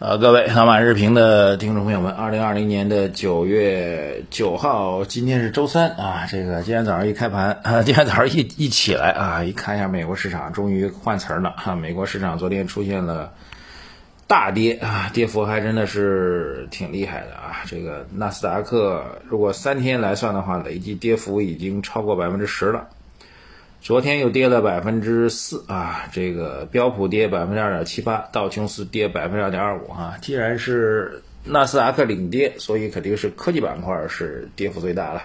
呃，各位老马日评的听众朋友们，二零二零年的九月九号，今天是周三啊。这个今天早上一开盘，啊，今天早上一一起来啊，一看一下美国市场，终于换词儿了哈。美国市场昨天出现了大跌啊，跌幅还真的是挺厉害的啊。这个纳斯达克如果三天来算的话，累计跌幅已经超过百分之十了。昨天又跌了百分之四啊，这个标普跌百分之二点七八，道琼斯跌百分之二点二五啊。既然是纳斯达克领跌，所以肯定是科技板块是跌幅最大了。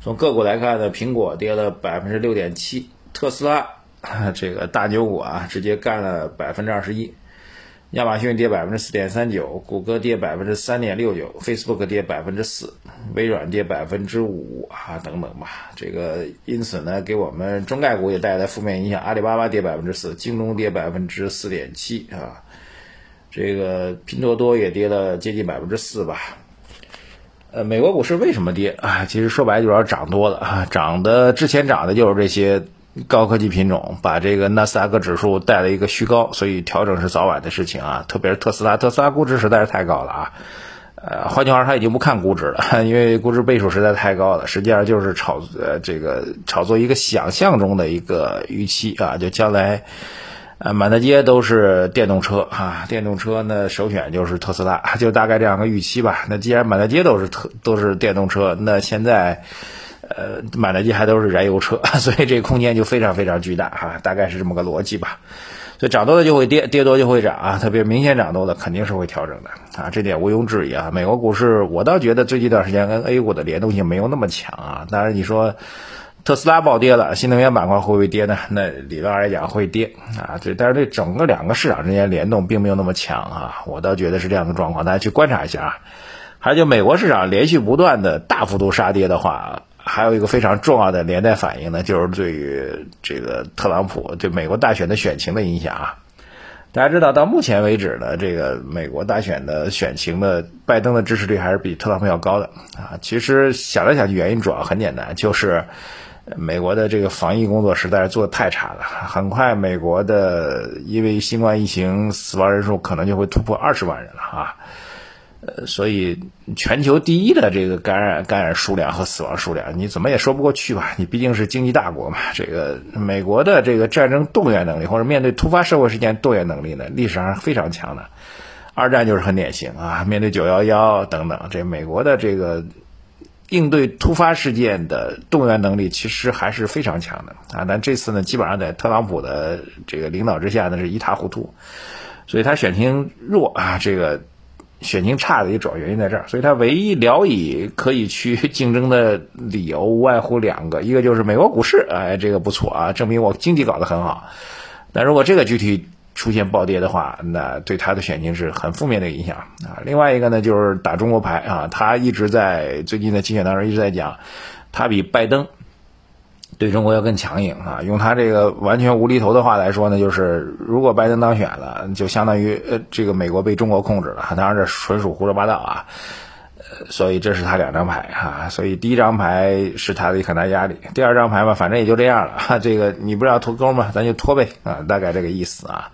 从个股来看呢，苹果跌了百分之六点七，特斯拉这个大牛股啊，直接干了百分之二十一。亚马逊跌百分之四点三九，谷歌跌百分之三点六九，Facebook 跌百分之四，微软跌百分之五啊，等等吧。这个因此呢，给我们中概股也带来负面影响。阿里巴巴跌百分之四，京东跌百分之四点七啊，这个拼多多也跌了接近百分之四吧。呃，美国股市为什么跌啊？其实说白了就是涨多了啊，涨的之前涨的就是这些。高科技品种把这个纳斯达克指数带了一个虚高，所以调整是早晚的事情啊。特别是特斯拉，特斯拉估值实在是太高了啊。呃，换句话说，他已经不看估值了，因为估值倍数实在太高了。实际上就是炒呃这个炒作一个想象中的一个预期啊，就将来呃满大街都是电动车啊，电动车呢首选就是特斯拉，就大概这样个预期吧。那既然满大街都是特都是电动车，那现在。呃，满大街还都是燃油车，所以这个空间就非常非常巨大哈，大概是这么个逻辑吧。所以涨多了就会跌，跌多就会涨啊，特别明显涨多了肯定是会调整的啊，这点毋庸置疑啊。美国股市我倒觉得最近一段时间跟 A 股的联动性没有那么强啊。当然你说特斯拉暴跌了，新能源板块会不会跌呢？那理论上来讲会跌啊，对，但是这整个两个市场之间联动并没有那么强啊，我倒觉得是这样的状况，大家去观察一下啊。还有就美国市场连续不断的大幅度杀跌的话。还有一个非常重要的连带反应呢，就是对于这个特朗普对美国大选的选情的影响啊。大家知道，到目前为止呢，这个美国大选的选情的拜登的支持率还是比特朗普要高的啊。其实想来想去，原因主要很简单，就是美国的这个防疫工作实在是做的太差了。很快，美国的因为新冠疫情死亡人数可能就会突破二十万人了啊。呃，所以全球第一的这个感染感染数量和死亡数量，你怎么也说不过去吧？你毕竟是经济大国嘛。这个美国的这个战争动员能力或者面对突发社会事件动员能力呢，历史上非常强的。二战就是很典型啊，面对九幺幺等等，这美国的这个应对突发事件的动员能力其实还是非常强的啊。但这次呢，基本上在特朗普的这个领导之下呢，是一塌糊涂，所以他选情弱啊，这个。选情差的一个主要原因在这儿，所以他唯一聊以可以去 竞争的理由无外乎两个，一个就是美国股市，哎，这个不错啊，证明我经济搞得很好。那如果这个具体出现暴跌的话，那对他的选情是很负面的影响啊。另外一个呢，就是打中国牌啊，他一直在最近的竞选当中一直在讲，他比拜登。对中国要更强硬啊！用他这个完全无厘头的话来说呢，就是如果拜登当选了，就相当于呃，这个美国被中国控制了。当然这纯属胡说八道啊！呃，所以这是他两张牌啊。所以第一张牌是他的一个很大压力，第二张牌嘛，反正也就这样了。哈这个你不是要脱钩吗？咱就脱呗啊，大概这个意思啊。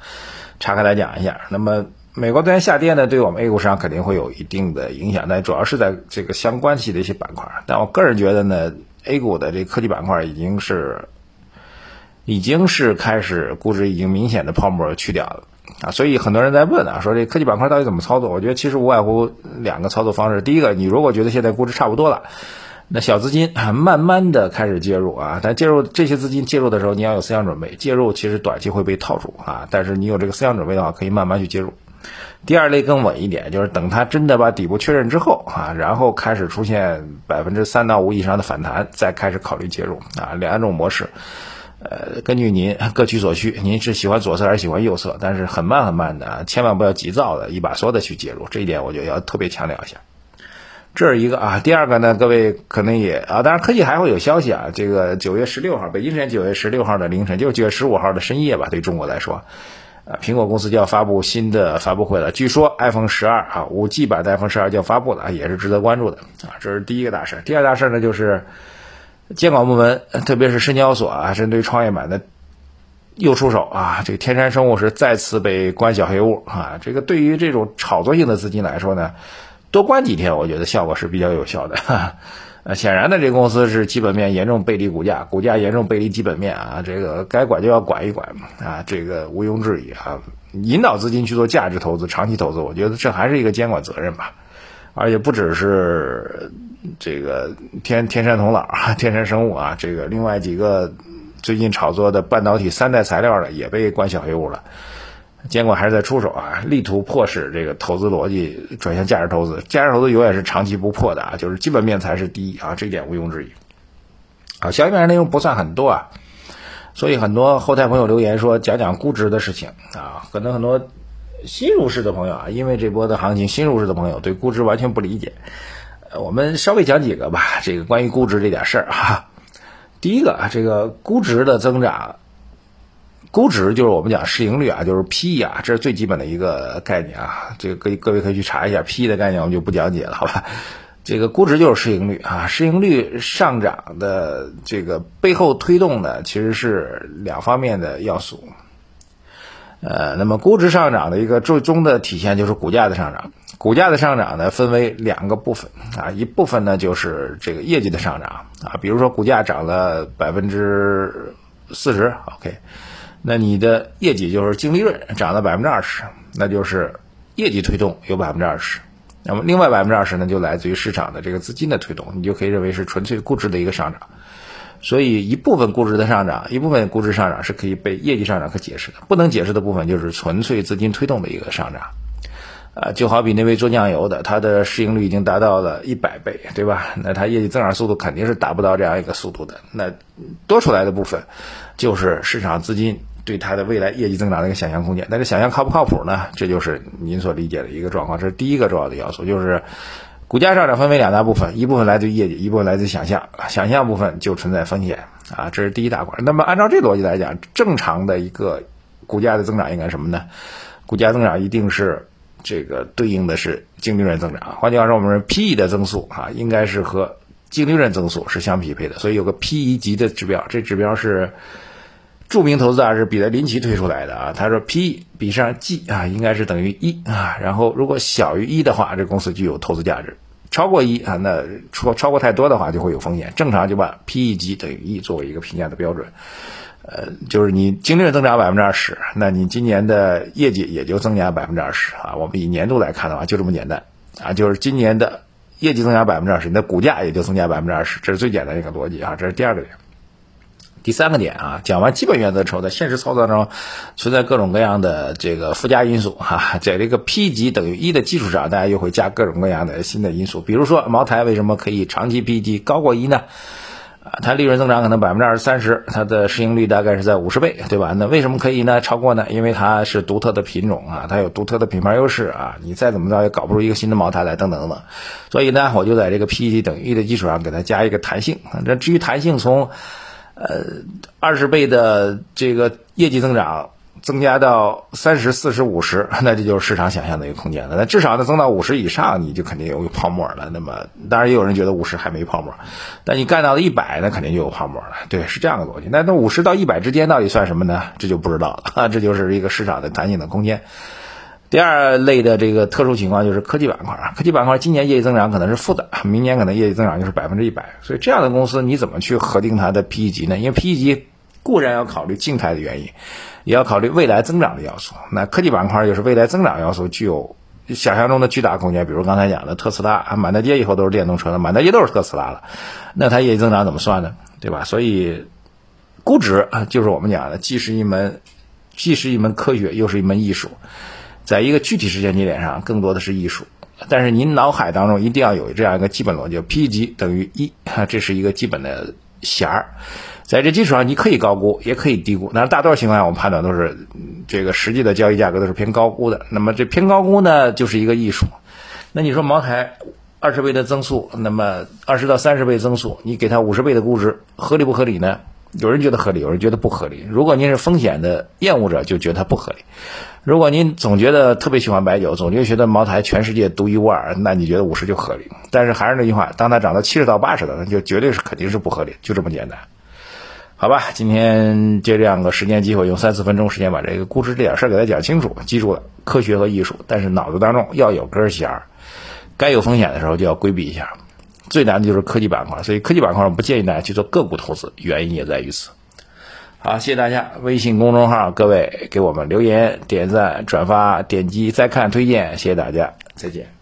岔开来讲一下，那么美国昨天下跌呢，对我们 A 股市场肯定会有一定的影响，但主要是在这个相关系的一些板块。但我个人觉得呢。A 股的这科技板块已经是，已经是开始估值已经明显的泡沫去掉了啊，所以很多人在问啊，说这科技板块到底怎么操作？我觉得其实无外乎两个操作方式。第一个，你如果觉得现在估值差不多了，那小资金啊慢慢的开始介入啊，但介入这些资金介入的时候，你要有思想准备，介入其实短期会被套住啊，但是你有这个思想准备的话，可以慢慢去介入。第二类更稳一点，就是等它真的把底部确认之后啊，然后开始出现百分之三到五以上的反弹，再开始考虑介入啊。两种模式，呃，根据您各取所需，您是喜欢左侧还是喜欢右侧？但是很慢很慢的，千万不要急躁的一把梭的去介入，这一点我就要特别强调一下。这是一个啊，第二个呢，各位可能也啊，当然科技还会有消息啊，这个九月十六号，北京时间九月十六号的凌晨，就是九月十五号的深夜吧，对中国来说。啊，苹果公司就要发布新的发布会了。据说 iPhone 十二啊，五 G 版的 iPhone 十二就要发布了，也是值得关注的啊。这是第一个大事。第二大事呢，就是监管部门，特别是深交所啊，针对创业板的又出手啊！这个天山生物是再次被关小黑屋啊！这个对于这种炒作性的资金来说呢，多关几天，我觉得效果是比较有效的。呃，显然呢，这公司是基本面严重背离股价，股价严重背离基本面啊！这个该管就要管一管啊！这个毋庸置疑啊！引导资金去做价值投资、长期投资，我觉得这还是一个监管责任吧。而且不只是这个天天山童姥、天山生物啊，这个另外几个。最近炒作的半导体三代材料的也被关小黑屋了，监管还是在出手啊，力图迫使这个投资逻辑转向价值投资。价值投资永远是长期不破的啊，就是基本面才是第一啊，这一点毋庸置疑。啊，消息面内容不算很多啊，所以很多后台朋友留言说讲讲估值的事情啊，可能很多新入市的朋友啊，因为这波的行情，新入市的朋友对估值完全不理解。我们稍微讲几个吧，这个关于估值这点事儿哈。第一个啊，这个估值的增长，估值就是我们讲市盈率啊，就是 P/E 啊，这是最基本的一个概念啊。这个各各位可以去查一下 P/E 的概念，我们就不讲解了，好吧？这个估值就是市盈率啊，市盈率上涨的这个背后推动的其实是两方面的要素。呃，那么估值上涨的一个最终的体现就是股价的上涨。股价的上涨呢，分为两个部分啊，一部分呢就是这个业绩的上涨啊，比如说股价涨了百分之四十，OK，那你的业绩就是净利润涨了百分之二十，那就是业绩推动有百分之二十，那么另外百分之二十呢，就来自于市场的这个资金的推动，你就可以认为是纯粹估值的一个上涨。所以一部分估值的上涨，一部分估值上涨是可以被业绩上涨可解释的，不能解释的部分就是纯粹资金推动的一个上涨。啊，就好比那位做酱油的，他的市盈率已经达到了一百倍，对吧？那他业绩增长速度肯定是达不到这样一个速度的。那多出来的部分，就是市场资金对它的未来业绩增长的一个想象空间。但是想象靠不靠谱呢？这就是您所理解的一个状况。这是第一个重要的要素，就是股价上涨分为两大部分，一部分来自于业绩，一部分来自于想象。想象部分就存在风险啊，这是第一大块。那么按照这逻辑来讲，正常的一个股价的增长应该什么呢？股价增长一定是。这个对应的是净利润增长，换句话说，我们说 P/E 的增速啊，应该是和净利润增速是相匹配的，所以有个 P/E 级的指标，这指标是著名投资大师彼得林奇推出来的啊。他说 P/E 比上 G 啊，应该是等于一啊，然后如果小于一的话，这公司具有投资价值；超过一啊，那超超过太多的话就会有风险。正常就把 P/E 级等于一作为一个评价的标准。呃，就是你净利润增长百分之二十，那你今年的业绩也就增加百分之二十啊。我们以年度来看的话，就这么简单啊。就是今年的业绩增加百分之二十，你的股价也就增加百分之二十，这是最简单一个逻辑啊。这是第二个点。第三个点啊，讲完基本原则之后，在现实操作中存在各种各样的这个附加因素哈。在这个 P 级等于一的基础上，大家又会加各种各样的新的因素。比如说，茅台为什么可以长期 P 级高过一呢？啊它利润增长可能百分之二十三十，它的市盈率大概是在五十倍，对吧？那为什么可以呢？超过呢？因为它是独特的品种啊，它有独特的品牌优势啊，你再怎么着也搞不出一个新的茅台来，等等等等。所以呢，我就在这个 P 级等于一的基础上给它加一个弹性。这至于弹性从，呃，二十倍的这个业绩增长。增加到三十四十五十，那这就是市场想象的一个空间了。那至少呢，增到五十以上，你就肯定有泡沫了。那么，当然也有人觉得五十还没泡沫，但你干到了一百，那肯定就有泡沫了。对，是这样的逻辑。那那五十到一百之间到底算什么呢？这就不知道了啊。这就是一个市场的弹性的空间。第二类的这个特殊情况就是科技板块啊，科技板块今年业绩增长可能是负的，明年可能业绩增长就是百分之一百。所以这样的公司你怎么去核定它的 P/E 级呢？因为 P/E 级固然要考虑静态的原因。也要考虑未来增长的要素。那科技板块就是未来增长要素具有想象中的巨大空间。比如刚才讲的特斯拉，满大街以后都是电动车了，满大街都是特斯拉了，那它业绩增长怎么算呢？对吧？所以估值啊，就是我们讲的，既是一门既是一门科学，又是一门艺术。在一个具体时间节点上，更多的是艺术。但是您脑海当中一定要有这样一个基本逻辑：P 级等于一，这是一个基本的弦儿。在这基础上，你可以高估，也可以低估。那大多数情况下，我们判断都是这个实际的交易价格都是偏高估的。那么这偏高估呢，就是一个艺术。那你说茅台二十倍的增速，那么二十到三十倍增速，你给它五十倍的估值，合理不合理呢？有人觉得合理，有人觉得不合理。如果您是风险的厌恶者，就觉得它不合理；如果您总觉得特别喜欢白酒，总觉得觉得茅台全世界独一无二，那你觉得五十就合理。但是还是那句话，当它涨到七十到八十的，那就绝对是肯定是不合理，就这么简单。好吧，今天借这样个时间机会，用三四分钟时间把这个估值这点事儿给他讲清楚。记住了，科学和艺术，但是脑子当中要有根弦儿，该有风险的时候就要规避一下。最难的就是科技板块，所以科技板块我不建议大家去做个股投资，原因也在于此。好，谢谢大家！微信公众号各位给我们留言、点赞、转发、点击再看、推荐，谢谢大家，再见。